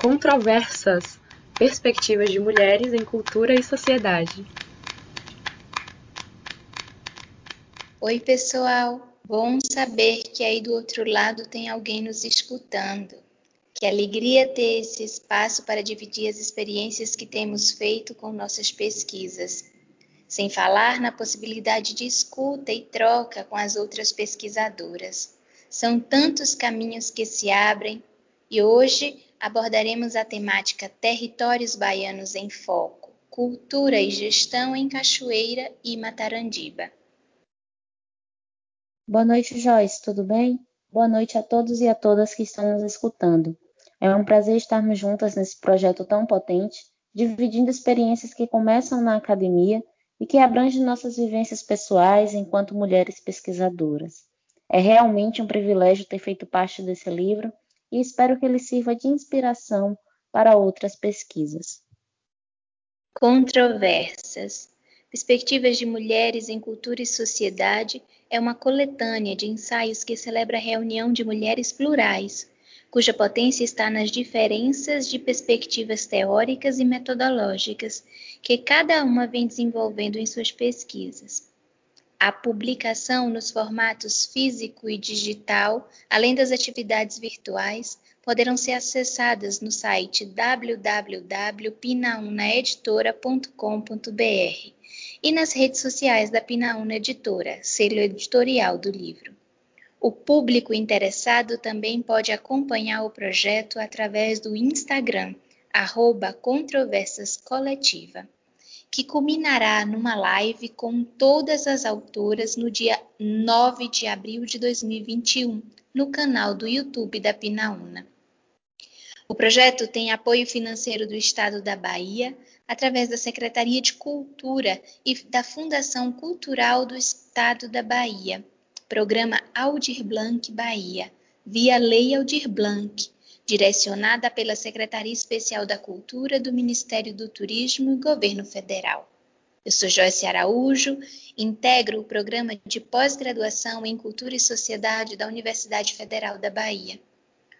controversas perspectivas de mulheres em cultura e sociedade. Oi, pessoal! Bom saber que aí do outro lado tem alguém nos escutando. Que alegria ter esse espaço para dividir as experiências que temos feito com nossas pesquisas. Sem falar na possibilidade de escuta e troca com as outras pesquisadoras. São tantos caminhos que se abrem e hoje abordaremos a temática Territórios Baianos em Foco, Cultura e Gestão em Cachoeira e Matarandiba. Boa noite, Joyce, tudo bem? Boa noite a todos e a todas que estão nos escutando. É um prazer estarmos juntas nesse projeto tão potente, dividindo experiências que começam na academia e que abrangem nossas vivências pessoais enquanto mulheres pesquisadoras. É realmente um privilégio ter feito parte desse livro e espero que ele sirva de inspiração para outras pesquisas. Controversas. Perspectivas de Mulheres em Cultura e Sociedade é uma coletânea de ensaios que celebra a reunião de mulheres plurais, cuja potência está nas diferenças de perspectivas teóricas e metodológicas que cada uma vem desenvolvendo em suas pesquisas. A publicação nos formatos físico e digital, além das atividades virtuais, poderão ser acessadas no site www.pinaunaeditora.com.br e nas redes sociais da Pinaúna Editora, selo editorial do livro. O público interessado também pode acompanhar o projeto através do Instagram, arroba Controversas Coletiva que culminará numa live com todas as autoras no dia 9 de abril de 2021, no canal do YouTube da Pinaúna. O projeto tem apoio financeiro do Estado da Bahia, através da Secretaria de Cultura e da Fundação Cultural do Estado da Bahia, Programa Aldir Blanc Bahia, via Lei Aldir Blanc, direcionada pela Secretaria Especial da Cultura do Ministério do Turismo e Governo Federal. Eu sou Joyce Araújo, integro o programa de pós-graduação em Cultura e Sociedade da Universidade Federal da Bahia.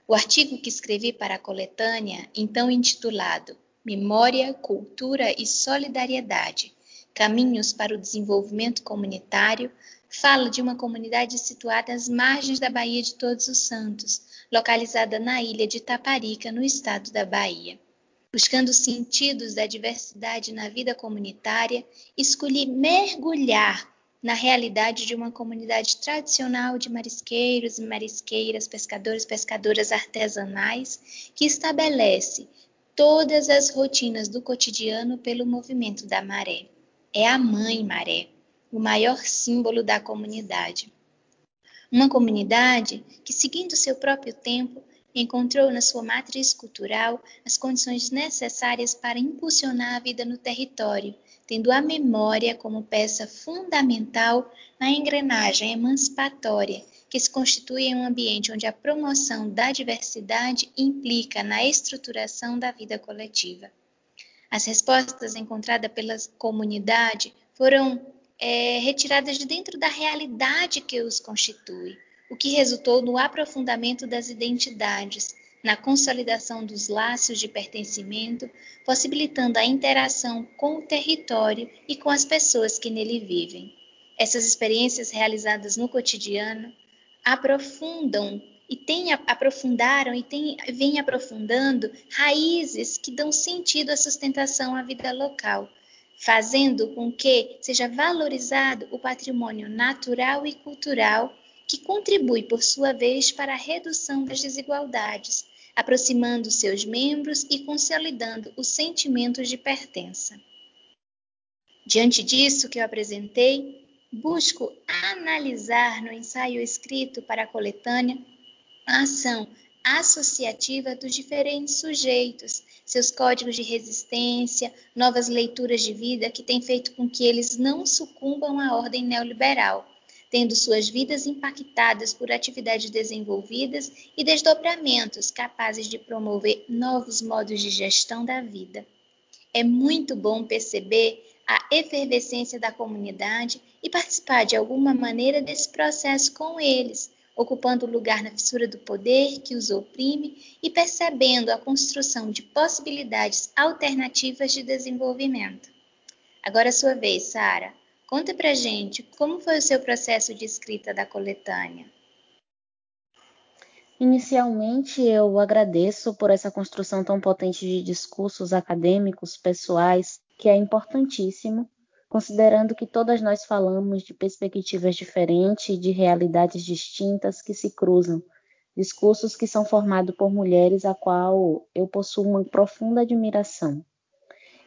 O artigo que escrevi para a coletânea, então intitulado Memória, Cultura e Solidariedade Caminhos para o Desenvolvimento Comunitário, fala de uma comunidade situada às margens da Baía de Todos os Santos, localizada na ilha de Taparica, no estado da Bahia. Buscando sentidos da diversidade na vida comunitária, escolhi mergulhar na realidade de uma comunidade tradicional de marisqueiros e marisqueiras, pescadores e pescadoras artesanais, que estabelece todas as rotinas do cotidiano pelo movimento da maré. É a mãe maré, o maior símbolo da comunidade. Uma comunidade que, seguindo seu próprio tempo, encontrou na sua matriz cultural as condições necessárias para impulsionar a vida no território, tendo a memória como peça fundamental na engrenagem emancipatória que se constitui em um ambiente onde a promoção da diversidade implica na estruturação da vida coletiva. As respostas encontradas pela comunidade foram é, retiradas de dentro da realidade que os constitui, o que resultou no aprofundamento das identidades, na consolidação dos laços de pertencimento, possibilitando a interação com o território e com as pessoas que nele vivem. Essas experiências realizadas no cotidiano aprofundam e tem, aprofundaram e tem, vem aprofundando raízes que dão sentido à sustentação à vida local, fazendo com que seja valorizado o patrimônio natural e cultural, que contribui, por sua vez, para a redução das desigualdades, aproximando seus membros e consolidando os sentimentos de pertença. Diante disso que eu apresentei, busco analisar no ensaio escrito para a coletânea a ação associativa dos diferentes sujeitos, seus códigos de resistência, novas leituras de vida que têm feito com que eles não sucumbam à ordem neoliberal, tendo suas vidas impactadas por atividades desenvolvidas e desdobramentos capazes de promover novos modos de gestão da vida. É muito bom perceber a efervescência da comunidade e participar de alguma maneira desse processo com eles ocupando o lugar na fissura do poder que os oprime e percebendo a construção de possibilidades alternativas de desenvolvimento. Agora é sua vez, Sara. Conta pra gente como foi o seu processo de escrita da coletânea. Inicialmente, eu agradeço por essa construção tão potente de discursos acadêmicos, pessoais, que é importantíssimo, considerando que todas nós falamos de perspectivas diferentes de realidades distintas que se cruzam, discursos que são formados por mulheres a qual eu possuo uma profunda admiração.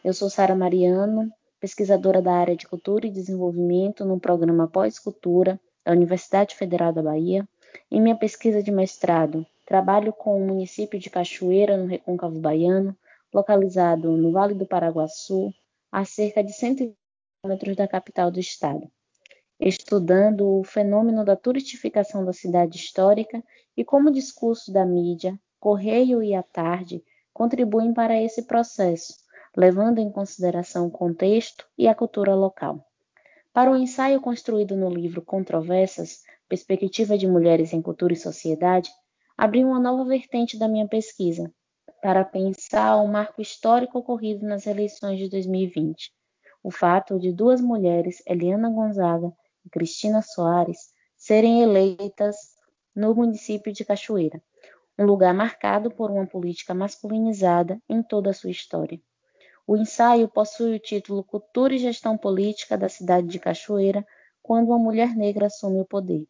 Eu sou Sara Mariano, pesquisadora da área de cultura e desenvolvimento no programa Pós-Cultura da Universidade Federal da Bahia. Em minha pesquisa de mestrado, trabalho com o município de Cachoeira, no Recôncavo Baiano, localizado no Vale do Paraguaçu, a cerca de 120 quilômetros da capital do estado, estudando o fenômeno da turistificação da cidade histórica e como o discurso da mídia, Correio e a Tarde contribuem para esse processo, levando em consideração o contexto e a cultura local. Para o ensaio construído no livro Controvérsias, Perspectiva de Mulheres em Cultura e Sociedade, abri uma nova vertente da minha pesquisa, para pensar o marco histórico ocorrido nas eleições de 2020, o fato de duas mulheres, Eliana Gonzaga e Cristina Soares, serem eleitas no município de Cachoeira, um lugar marcado por uma política masculinizada em toda a sua história. O ensaio possui o título Cultura e Gestão Política da cidade de Cachoeira, quando uma mulher negra assume o poder.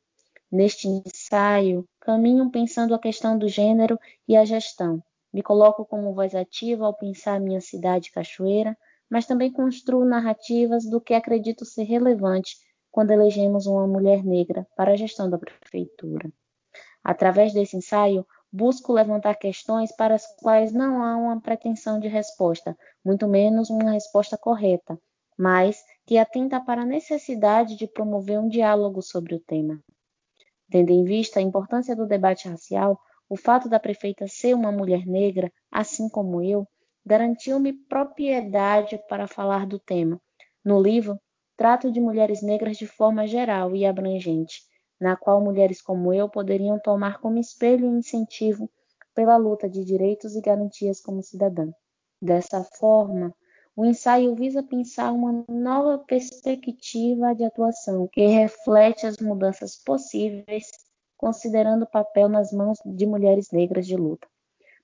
Neste ensaio, caminho pensando a questão do gênero e a gestão. Me coloco como voz ativa ao pensar minha cidade Cachoeira, mas também construo narrativas do que acredito ser relevante quando elegemos uma mulher negra para a gestão da prefeitura. Através desse ensaio, busco levantar questões para as quais não há uma pretensão de resposta, muito menos uma resposta correta, mas que atenta para a necessidade de promover um diálogo sobre o tema. Tendo em vista a importância do debate racial, o fato da prefeita ser uma mulher negra, assim como eu, garantiu-me propriedade para falar do tema. No livro, trato de mulheres negras de forma geral e abrangente, na qual mulheres como eu poderiam tomar como espelho e incentivo pela luta de direitos e garantias como cidadã. Dessa forma, o ensaio visa pensar uma nova perspectiva de atuação que reflete as mudanças possíveis, considerando o papel nas mãos de mulheres negras de luta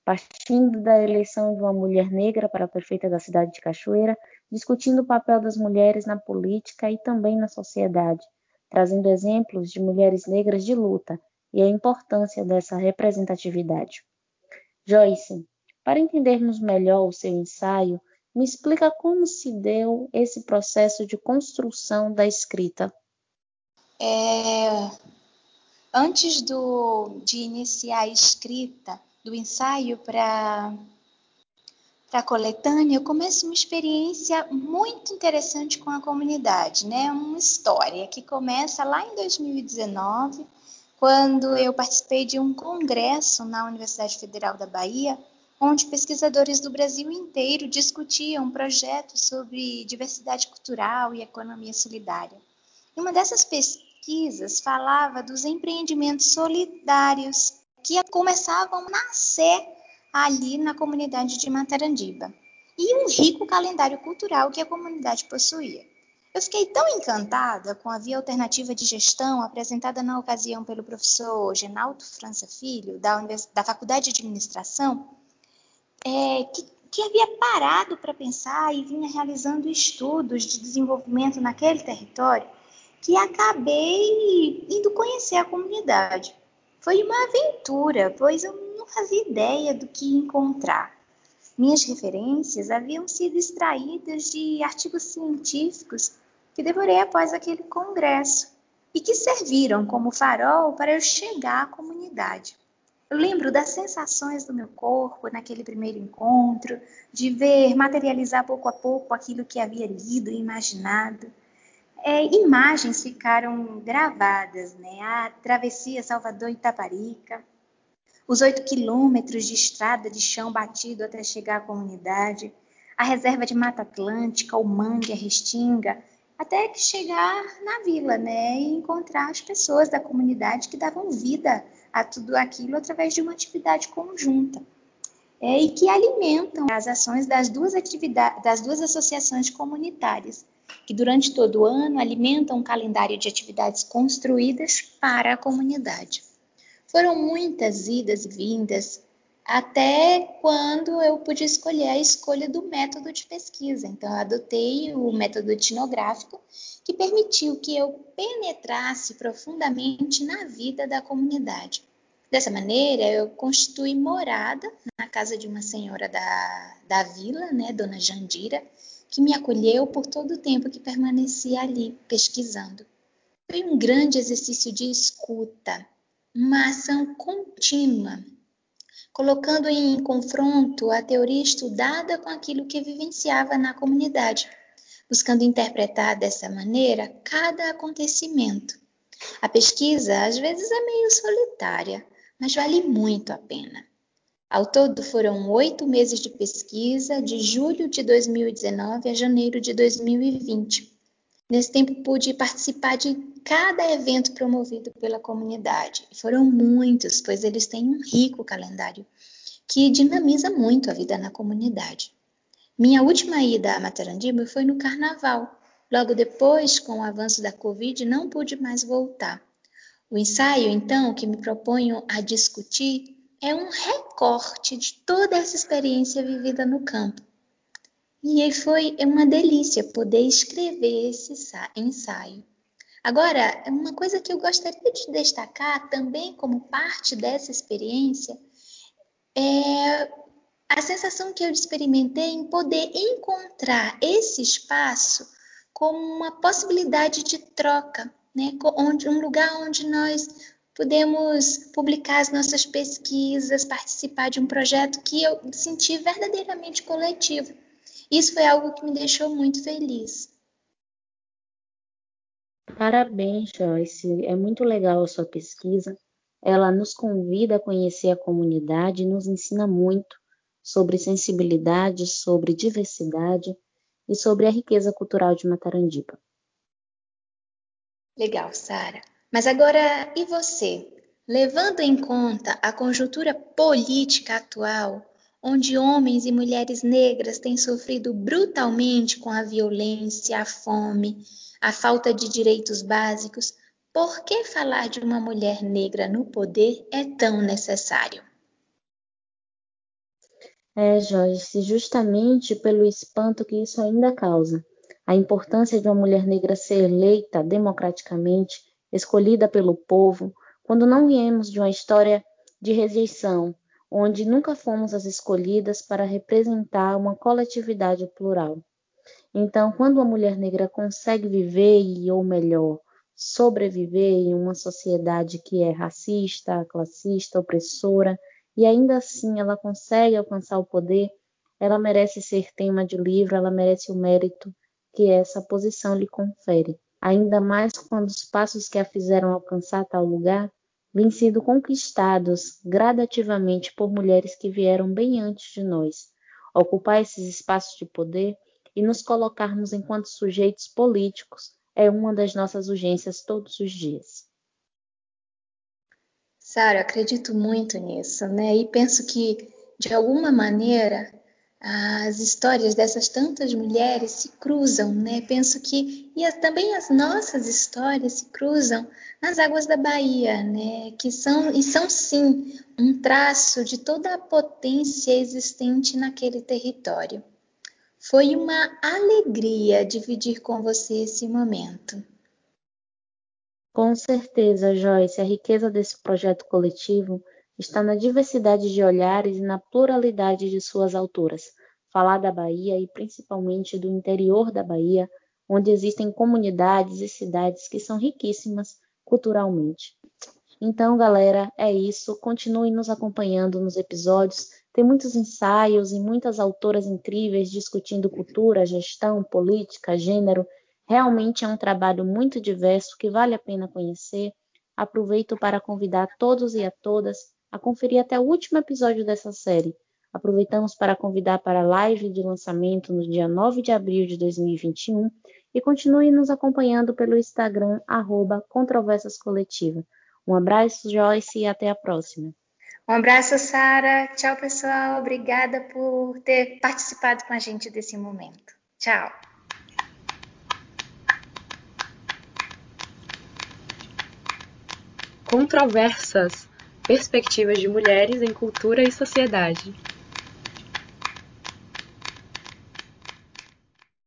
partindo da eleição de uma mulher negra para a prefeita da cidade de Cachoeira, discutindo o papel das mulheres na política e também na sociedade, trazendo exemplos de mulheres negras de luta e a importância dessa representatividade. Joyce, para entendermos melhor o seu ensaio, me explica como se deu esse processo de construção da escrita. É, antes do, de iniciar a escrita, do ensaio para a coletânea, eu começo uma experiência muito interessante com a comunidade, né? Uma história que começa lá em 2019, quando eu participei de um congresso na Universidade Federal da Bahia, onde pesquisadores do Brasil inteiro discutiam projetos sobre diversidade cultural e economia solidária. E uma dessas pesquisas falava dos empreendimentos solidários que começavam a nascer ali na comunidade de Matarandiba, e um rico calendário cultural que a comunidade possuía. Eu fiquei tão encantada com a via alternativa de gestão apresentada na ocasião pelo professor Genaldo França Filho, da, da Faculdade de Administração, é, que, que havia parado para pensar e vinha realizando estudos de desenvolvimento naquele território, que acabei indo conhecer a comunidade. Foi uma aventura, pois eu não fazia ideia do que encontrar. Minhas referências haviam sido extraídas de artigos científicos que devorei após aquele congresso e que serviram como farol para eu chegar à comunidade. Eu lembro das sensações do meu corpo naquele primeiro encontro, de ver materializar pouco a pouco aquilo que havia lido e imaginado é, imagens ficaram gravadas, né? A travessia Salvador-Itaparica, os oito quilômetros de estrada de chão batido até chegar à comunidade, a reserva de Mata Atlântica, o Mangue, a Restinga, até chegar na vila, né, e encontrar as pessoas da comunidade que davam vida a tudo aquilo através de uma atividade conjunta. É, e que alimentam as ações das duas das duas associações comunitárias, que durante todo o ano alimentam um calendário de atividades construídas para a comunidade. Foram muitas idas e vindas, até quando eu pude escolher a escolha do método de pesquisa. Então, eu adotei o método etnográfico, que permitiu que eu penetrasse profundamente na vida da comunidade. Dessa maneira, eu constituí morada na casa de uma senhora da, da vila, né, Dona Jandira, que me acolheu por todo o tempo que permaneci ali pesquisando. Foi um grande exercício de escuta, uma ação contínua, colocando em confronto a teoria estudada com aquilo que vivenciava na comunidade, buscando interpretar dessa maneira cada acontecimento. A pesquisa às vezes é meio solitária, mas vale muito a pena. Ao todo, foram oito meses de pesquisa, de julho de 2019 a janeiro de 2020. Nesse tempo, pude participar de cada evento promovido pela comunidade. Foram muitos, pois eles têm um rico calendário que dinamiza muito a vida na comunidade. Minha última ida a Matarandiba foi no carnaval. Logo depois, com o avanço da Covid, não pude mais voltar. O ensaio, então, que me proponho a discutir é um recorte de toda essa experiência vivida no campo. E foi uma delícia poder escrever esse ensaio. Agora, uma coisa que eu gostaria de destacar também como parte dessa experiência é a sensação que eu experimentei em poder encontrar esse espaço como uma possibilidade de troca né? Onde, um lugar onde nós podemos publicar as nossas pesquisas, participar de um projeto que eu senti verdadeiramente coletivo. Isso foi algo que me deixou muito feliz. Parabéns, Joyce. É muito legal a sua pesquisa. Ela nos convida a conhecer a comunidade e nos ensina muito sobre sensibilidade, sobre diversidade e sobre a riqueza cultural de Matarandiba. Legal, Sara. Mas agora, e você? Levando em conta a conjuntura política atual, onde homens e mulheres negras têm sofrido brutalmente com a violência, a fome, a falta de direitos básicos, por que falar de uma mulher negra no poder é tão necessário? É, Joyce, justamente pelo espanto que isso ainda causa a importância de uma mulher negra ser eleita democraticamente, escolhida pelo povo, quando não viemos de uma história de rejeição, onde nunca fomos as escolhidas para representar uma coletividade plural. Então, quando uma mulher negra consegue viver e, ou melhor, sobreviver em uma sociedade que é racista, classista, opressora, e ainda assim ela consegue alcançar o poder, ela merece ser tema de livro, ela merece o mérito que essa posição lhe confere, ainda mais quando os passos que a fizeram alcançar tal lugar vêm sido conquistados gradativamente por mulheres que vieram bem antes de nós. Ocupar esses espaços de poder e nos colocarmos enquanto sujeitos políticos é uma das nossas urgências todos os dias. Sara, acredito muito nisso, né? E penso que, de alguma maneira, as histórias dessas tantas mulheres se cruzam, né? Penso que e também as nossas histórias se cruzam nas águas da Bahia, né? Que são e são sim um traço de toda a potência existente naquele território. Foi uma alegria dividir com você esse momento. Com certeza, Joyce, a riqueza desse projeto coletivo está na diversidade de olhares e na pluralidade de suas autoras. Falar da Bahia e principalmente do interior da Bahia, onde existem comunidades e cidades que são riquíssimas culturalmente. Então, galera, é isso. Continue nos acompanhando nos episódios. Tem muitos ensaios e muitas autoras incríveis discutindo cultura, gestão, política, gênero. Realmente é um trabalho muito diverso que vale a pena conhecer. Aproveito para convidar todos e a todas a conferir até o último episódio dessa série, Aproveitamos para convidar para a live de lançamento no dia 9 de abril de 2021 e continue nos acompanhando pelo Instagram, arroba Controversas Coletiva. Um abraço, Joyce, e até a próxima. Um abraço, Sara. Tchau, pessoal. Obrigada por ter participado com a gente desse momento. Tchau. Controversas Perspectivas de Mulheres em Cultura e Sociedade.